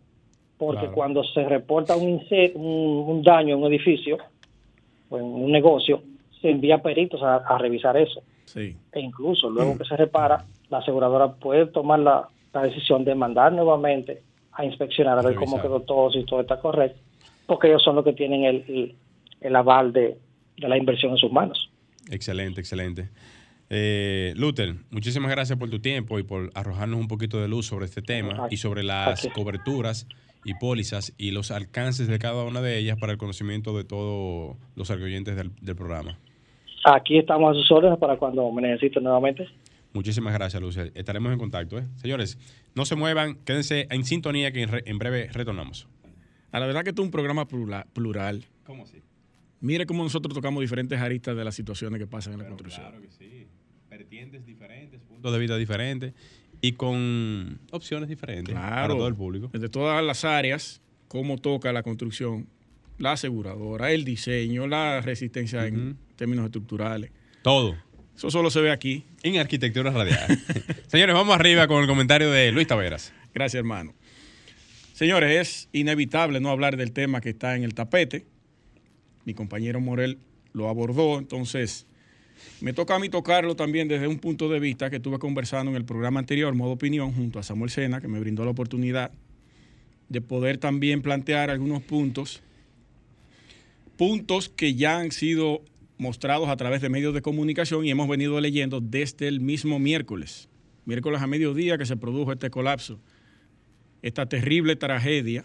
porque cuando se reporta un, un, daño en un edificio o en un negocio, se envía peritos a, revisar eso. Sí. E incluso luego que se repara, la aseguradora puede tomar la, decisión de mandar nuevamente a inspeccionar a, ver cómo quedó todo, si todo está correcto, porque ellos son los que tienen el, el, aval de, de la inversión en sus manos. Excelente, excelente. Eh, Luther, muchísimas gracias por tu tiempo y por arrojarnos un poquito de luz sobre este tema y sobre las coberturas y pólizas y los alcances de cada una de ellas para el conocimiento de todos los oyentes del, programa. Aquí estamos a sus órdenes para cuando me necesiten nuevamente. Muchísimas gracias, Luther. Estaremos en contacto. ¿eh? Señores, no se muevan, quédense en sintonía que en, breve retornamos. A la verdad que esto es un programa plural. ¿Cómo así? Mire cómo nosotros tocamos diferentes aristas de las situaciones que pasan en la construcción. Claro que sí. Vertientes diferentes, puntos de vista diferentes y con opciones diferentes para todo el público. Desde todas las áreas, cómo toca la construcción, la aseguradora, el diseño, la resistencia en términos estructurales. Todo. Eso solo se ve aquí. En arquitectura radial. Señores, vamos arriba con el comentario de Luis Taveras. Gracias, hermano. Señores, es inevitable no hablar del tema que está en el tapete mi compañero Morel lo abordó, entonces me toca a mí tocarlo también desde un punto de vista que estuve conversando en el programa anterior, Modo Opinión, junto a Samuel Sena, que me brindó la oportunidad de poder también plantear algunos puntos, puntos que ya han sido mostrados a través de medios de comunicación y hemos venido leyendo desde el mismo miércoles, miércoles a mediodía que se produjo este colapso, esta terrible tragedia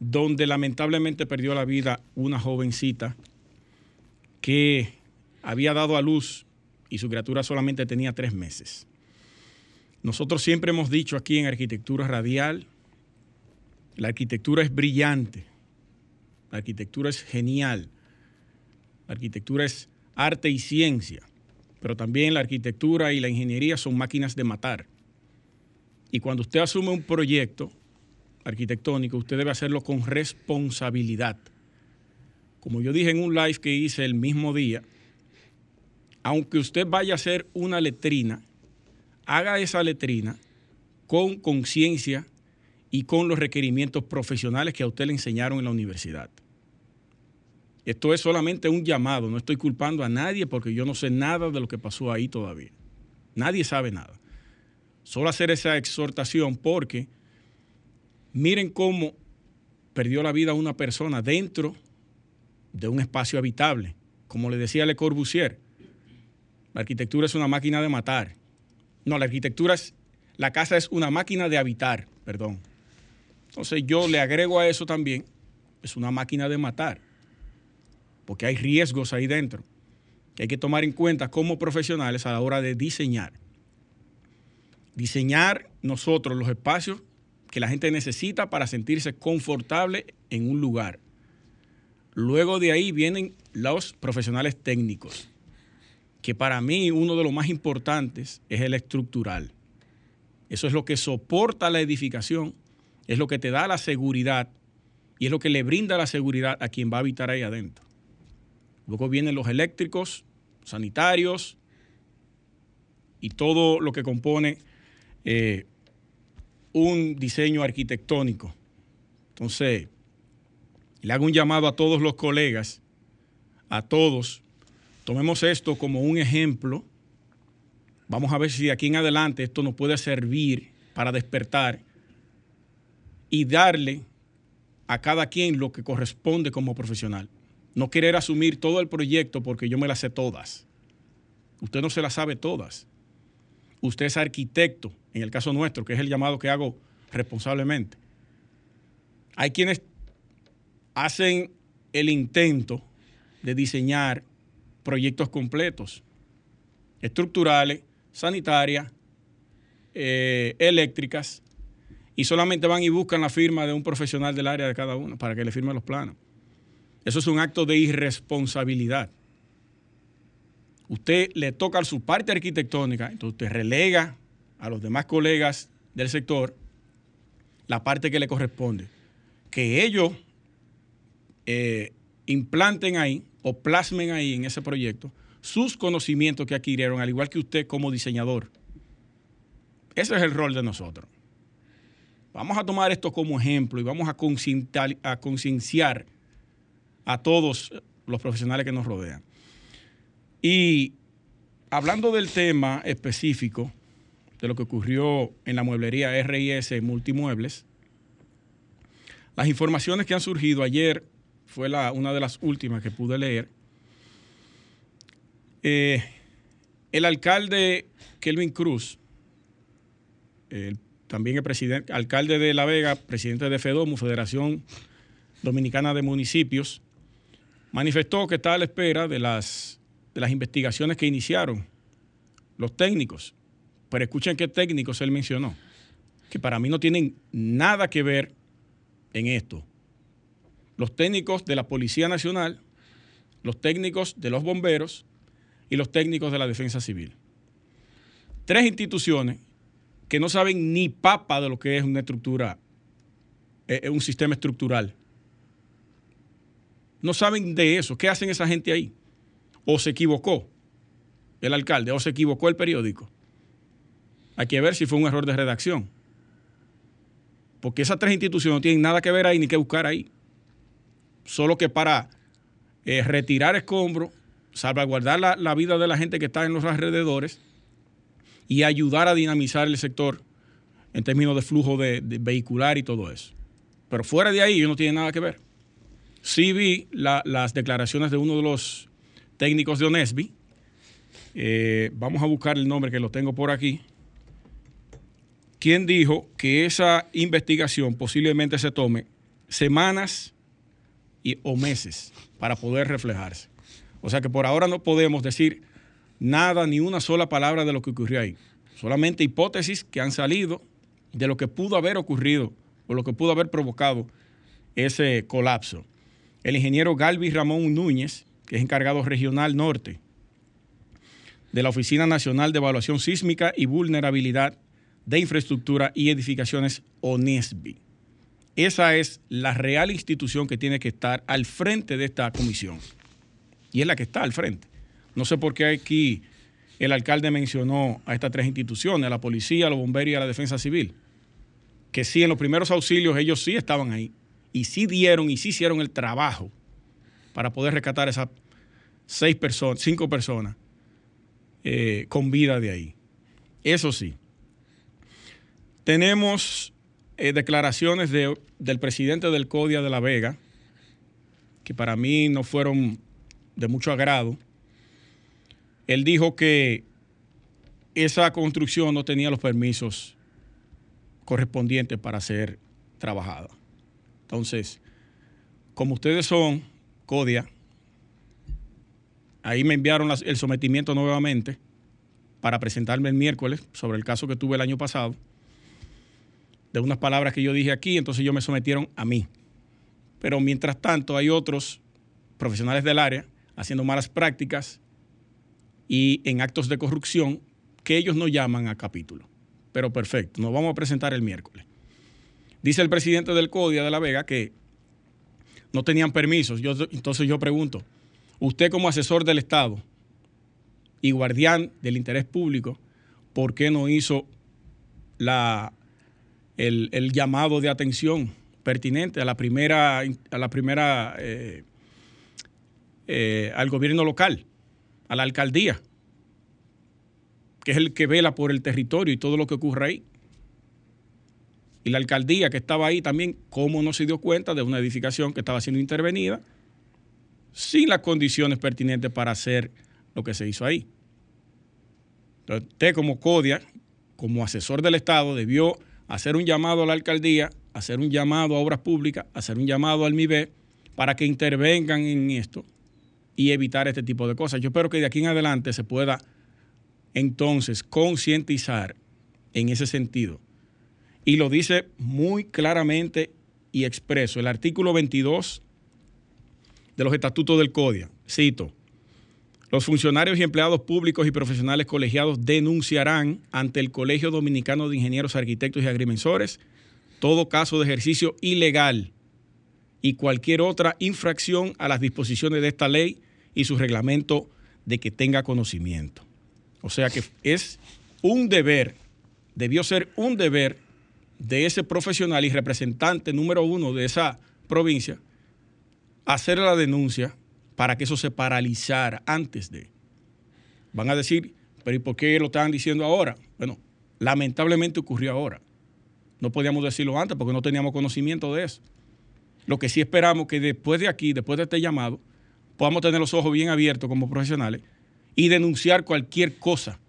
donde lamentablemente perdió la vida una jovencita que había dado a luz y su criatura solamente tenía tres meses. Nosotros siempre hemos dicho aquí en arquitectura radial, la arquitectura es brillante, la arquitectura es genial, la arquitectura es arte y ciencia, pero también la arquitectura y la ingeniería son máquinas de matar. Y cuando usted asume un proyecto, arquitectónico, usted debe hacerlo con responsabilidad, como yo dije en un live que hice el mismo día, aunque usted vaya a hacer una letrina, haga esa letrina con conciencia y con los requerimientos profesionales que a usted le enseñaron en la universidad. Esto es solamente un llamado, no estoy culpando a nadie porque yo no sé nada de lo que pasó ahí todavía. Nadie sabe nada. Solo hacer esa exhortación porque miren cómo perdió la vida una persona dentro de un espacio habitable. Como le decía Le Corbusier, la arquitectura es una máquina de matar. No, la arquitectura es, la casa es una máquina de habitar, perdón. Entonces yo le agrego a eso también, es una máquina de matar, porque hay riesgos ahí dentro que hay que tomar en cuenta como profesionales a la hora de diseñar. Diseñar nosotros los espacios que la gente necesita para sentirse confortable en un lugar. Luego de ahí vienen los profesionales técnicos, que para mí uno de los más importantes es el estructural. Eso es lo que soporta la edificación es lo que te da la seguridad y es lo que le brinda la seguridad a quien va a habitar ahí adentro. Luego vienen los eléctricos, sanitarios y todo lo que compone eh, un diseño arquitectónico. Entonces, le hago un llamado a todos los colegas, a todos, tomemos esto como un ejemplo. Vamos a ver si de aquí en adelante esto nos puede servir para despertar y darle a cada quien lo que corresponde como profesional. No querer asumir todo el proyecto porque yo me las sé todas. Usted no se las sabe todas. Usted es arquitecto, en el caso nuestro, que es el llamado que hago responsablemente. Hay quienes hacen el intento de diseñar proyectos completos, estructurales, sanitarias, eh, eléctricas, y solamente van y buscan la firma de un profesional del área de cada uno para que le firme los planos. Eso es un acto de irresponsabilidad. Usted le toca su parte arquitectónica, entonces usted relega a los demás colegas del sector la parte que le corresponde. Que ellos eh, implanten ahí o plasmen ahí en ese proyecto sus conocimientos que adquirieron, al igual que usted como diseñador. Ese es el rol de nosotros. Vamos a tomar esto como ejemplo y vamos a concienciar a, todos los profesionales que nos rodean. Y hablando del tema específico de lo que ocurrió en la mueblería RIS Multimuebles, las informaciones que han surgido ayer fue la, una de las últimas que pude leer. Eh, el alcalde Kelvin Cruz, también el presidente, alcalde de La Vega, presidente de FEDOMU, Federación Dominicana de Municipios, manifestó que está a la espera de las, de las investigaciones que iniciaron los técnicos. Pero escuchen qué técnicos él mencionó, que para mí no tienen nada que ver en esto. Los técnicos de la Policía Nacional, los técnicos de los bomberos y los técnicos de la Defensa Civil. Tres instituciones que no saben ni papa de lo que es una estructura, eh, un sistema estructural. No saben de eso. ¿Qué hacen esa gente ahí? O se equivocó el alcalde, o se equivocó el periódico. Hay que ver si fue un error de redacción. Porque esas tres instituciones no tienen nada que ver ahí ni que buscar ahí. Solo que para eh, retirar escombros, salvaguardar la, vida de la gente que está en los alrededores, y ayudar a dinamizar el sector en términos de flujo de, vehicular y todo eso. Pero fuera de ahí, yo no tiene nada que ver. Sí vi las declaraciones de uno de los técnicos de Onesby. Eh, vamos a buscar el nombre que lo tengo por aquí. Quien dijo que esa investigación posiblemente se tome semanas y, o meses para poder reflejarse. O sea que por ahora no podemos decir nada, ni una sola palabra de lo que ocurrió ahí. Solamente hipótesis que han salido de lo que pudo haber ocurrido o lo que pudo haber provocado ese colapso. El ingeniero Galvis Ramón Núñez, que es encargado regional norte de la Oficina Nacional de Evaluación Sísmica y Vulnerabilidad de Infraestructura y Edificaciones ONESBI. Esa es la real institución que tiene que estar al frente de esta comisión. Y es la que está al frente. No sé por qué aquí el alcalde mencionó a estas tres instituciones, a la policía, a los bomberos y a la defensa civil. Que sí, en los primeros auxilios ellos sí estaban ahí. Y sí dieron y sí hicieron el trabajo para poder rescatar esas seis personas, cinco personas eh, con vida de ahí. Eso sí. Tenemos eh, declaraciones del presidente del CODIA de La Vega, que para mí no fueron de mucho agrado. Él dijo que esa construcción no tenía los permisos correspondientes para ser trabajada. Entonces, como ustedes son CODIA, ahí me enviaron el sometimiento nuevamente para presentarme el miércoles sobre el caso que tuve el año pasado de unas palabras que yo dije aquí, entonces ellos me sometieron a mí. Pero mientras tanto hay otros profesionales del área haciendo malas prácticas y en actos de corrupción que ellos no llaman a capítulo. Pero perfecto, nos vamos a presentar el miércoles. Dice el presidente del CODIA de La Vega que no tenían permisos. Yo, entonces yo pregunto, usted como asesor del Estado y guardián del interés público, ¿por qué no hizo la el, llamado de atención pertinente a la primera, a la primera eh, eh, al gobierno local, a la alcaldía, que es el que vela por el territorio y todo lo que ocurre ahí. Y la alcaldía que estaba ahí también, ¿cómo no se dio cuenta de una edificación que estaba siendo intervenida sin las condiciones pertinentes para hacer lo que se hizo ahí? Entonces, usted como CODIA, como asesor del Estado, debió hacer un llamado a la alcaldía, hacer un llamado a obras públicas, hacer un llamado al MIBE para que intervengan en esto y evitar este tipo de cosas. Yo espero que de aquí en adelante se pueda entonces concientizar en ese sentido. Y lo dice muy claramente y expreso el artículo 22 de los estatutos del CODIA. Cito, los funcionarios y empleados públicos y profesionales colegiados denunciarán ante el Colegio Dominicano de Ingenieros, Arquitectos y Agrimensores todo caso de ejercicio ilegal y cualquier otra infracción a las disposiciones de esta ley y su reglamento de que tenga conocimiento. O sea que es un deber, debió ser un deber de ese profesional y representante número uno de esa provincia hacer la denuncia para que eso se paralizara antes de. Van a decir, pero ¿y por qué lo están diciendo ahora? Bueno, lamentablemente ocurrió ahora. No podíamos decirlo antes porque no teníamos conocimiento de eso. Lo que sí esperamos que después de aquí, después de este llamado, podamos tener los ojos bien abiertos como profesionales y denunciar cualquier cosa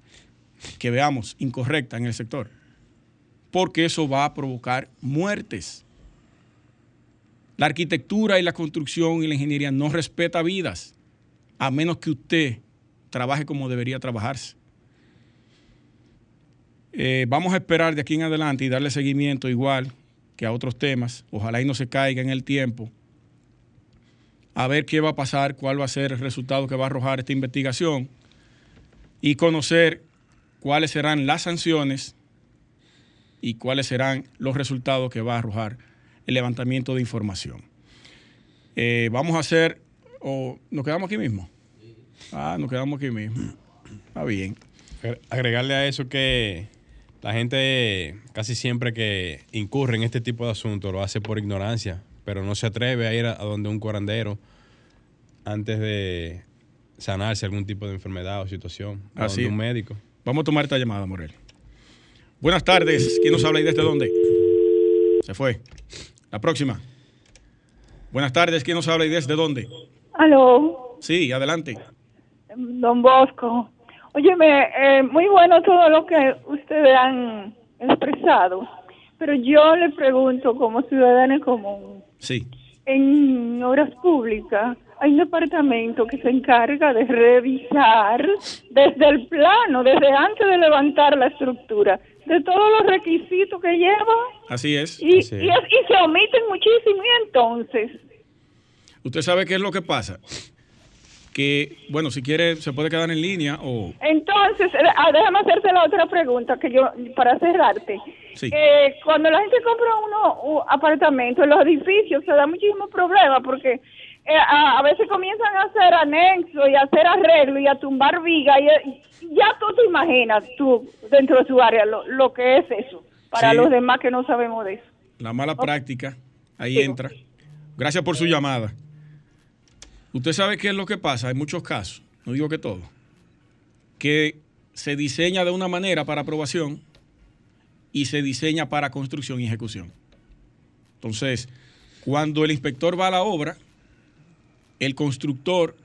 que veamos incorrecta en el sector. Porque eso va a provocar muertes. La arquitectura y la construcción y la ingeniería no respeta vidas, a menos que usted trabaje como debería trabajarse. Eh, vamos a esperar de aquí en adelante y darle seguimiento igual que a otros temas. Ojalá y no se caiga en el tiempo. A ver qué va a pasar, cuál va a ser el resultado que va a arrojar esta investigación y conocer cuáles serán las sanciones y cuáles serán los resultados que va a arrojar el levantamiento de información. Eh, vamos a hacer, o nos quedamos aquí mismo. Ah, nos quedamos aquí mismo. Está bien. Agregarle a eso que la gente casi siempre que incurre en este tipo de asuntos lo hace por ignorancia, pero no se atreve a ir a, donde un curandero antes de sanarse algún tipo de enfermedad o situación, a donde un médico. Vamos a tomar esta llamada, Morel. Buenas tardes. ¿Quién nos habla y desde dónde? Se fue. La próxima. Buenas tardes, ¿quién nos habla y desde dónde? Aló. Sí, adelante. Don Bosco. Óyeme, eh, muy bueno todo lo que ustedes han expresado, pero yo le pregunto como ciudadana común. Sí. En obras públicas hay un departamento que se encarga de revisar desde el plano, desde antes de levantar la estructura, de todos los requisitos que lleva. Así es. Y, se omiten muchísimo y entonces. ¿Usted sabe qué es lo que pasa? Que, bueno, si quiere, se puede quedar en línea o... Entonces, eh, ah, déjame hacerte la otra pregunta que yo, para cerrarte. eh, cuando la gente compra unos apartamentos en los edificios se da muchísimos problemas porque eh, a, veces comienzan a hacer anexos y a hacer arreglos y a tumbar vigas y, ya tú te imaginas tú dentro de su área lo, que es eso para los demás que no sabemos de eso. La mala práctica, ahí entra. Gracias por su llamada. Usted sabe qué es lo que pasa, hay muchos casos, no digo que todo, que se diseña de una manera para aprobación y se diseña para construcción y ejecución. Entonces, cuando el inspector va a la obra, el constructor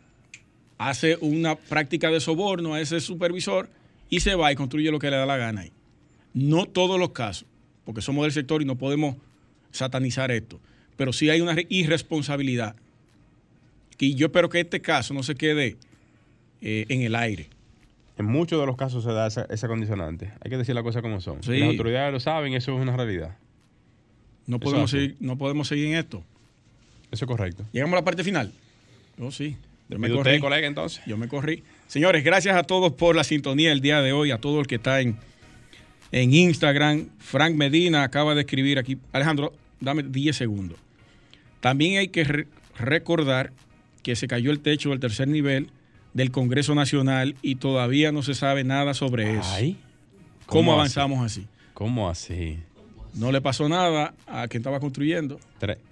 hace una práctica de soborno a ese supervisor y se va y construye lo que le da la gana ahí. No todos los casos, porque somos del sector y no podemos satanizar esto, pero sí hay una irresponsabilidad y yo espero que este caso no se quede eh, en el aire. En muchos de los casos se da esa, condicionante. Hay que decir las cosas como son. Las autoridades lo saben, eso es una realidad. No podemos, seguir, no podemos seguir en esto. Eso es correcto. Llegamos a la parte final. Oh, sí. Yo me corrí. Usted, colega, entonces? Yo me corrí. Señores, gracias a todos por la sintonía el día de hoy, a todo el que está en, en Instagram. Frank Medina acaba de escribir aquí. Alejandro, dame 10 segundos. También hay que recordar que se cayó el techo del tercer nivel del Congreso Nacional y todavía no se sabe nada sobre eso. ¿Cómo, avanzamos así? ¿Cómo así? No le pasó nada a quien estaba construyendo.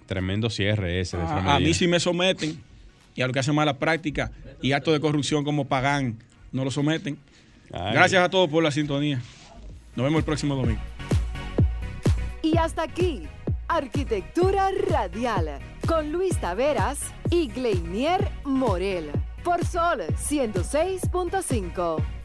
tremendo cierre ese. De a, a mí sí me someten y a lo que hacen mala práctica y actos de corrupción como Pagán no lo someten. Gracias a todos por la sintonía. Nos vemos el próximo domingo. Y hasta aquí, Arquitectura Radial con Luis Taveras y Gleinier Morel por Sol 106.5.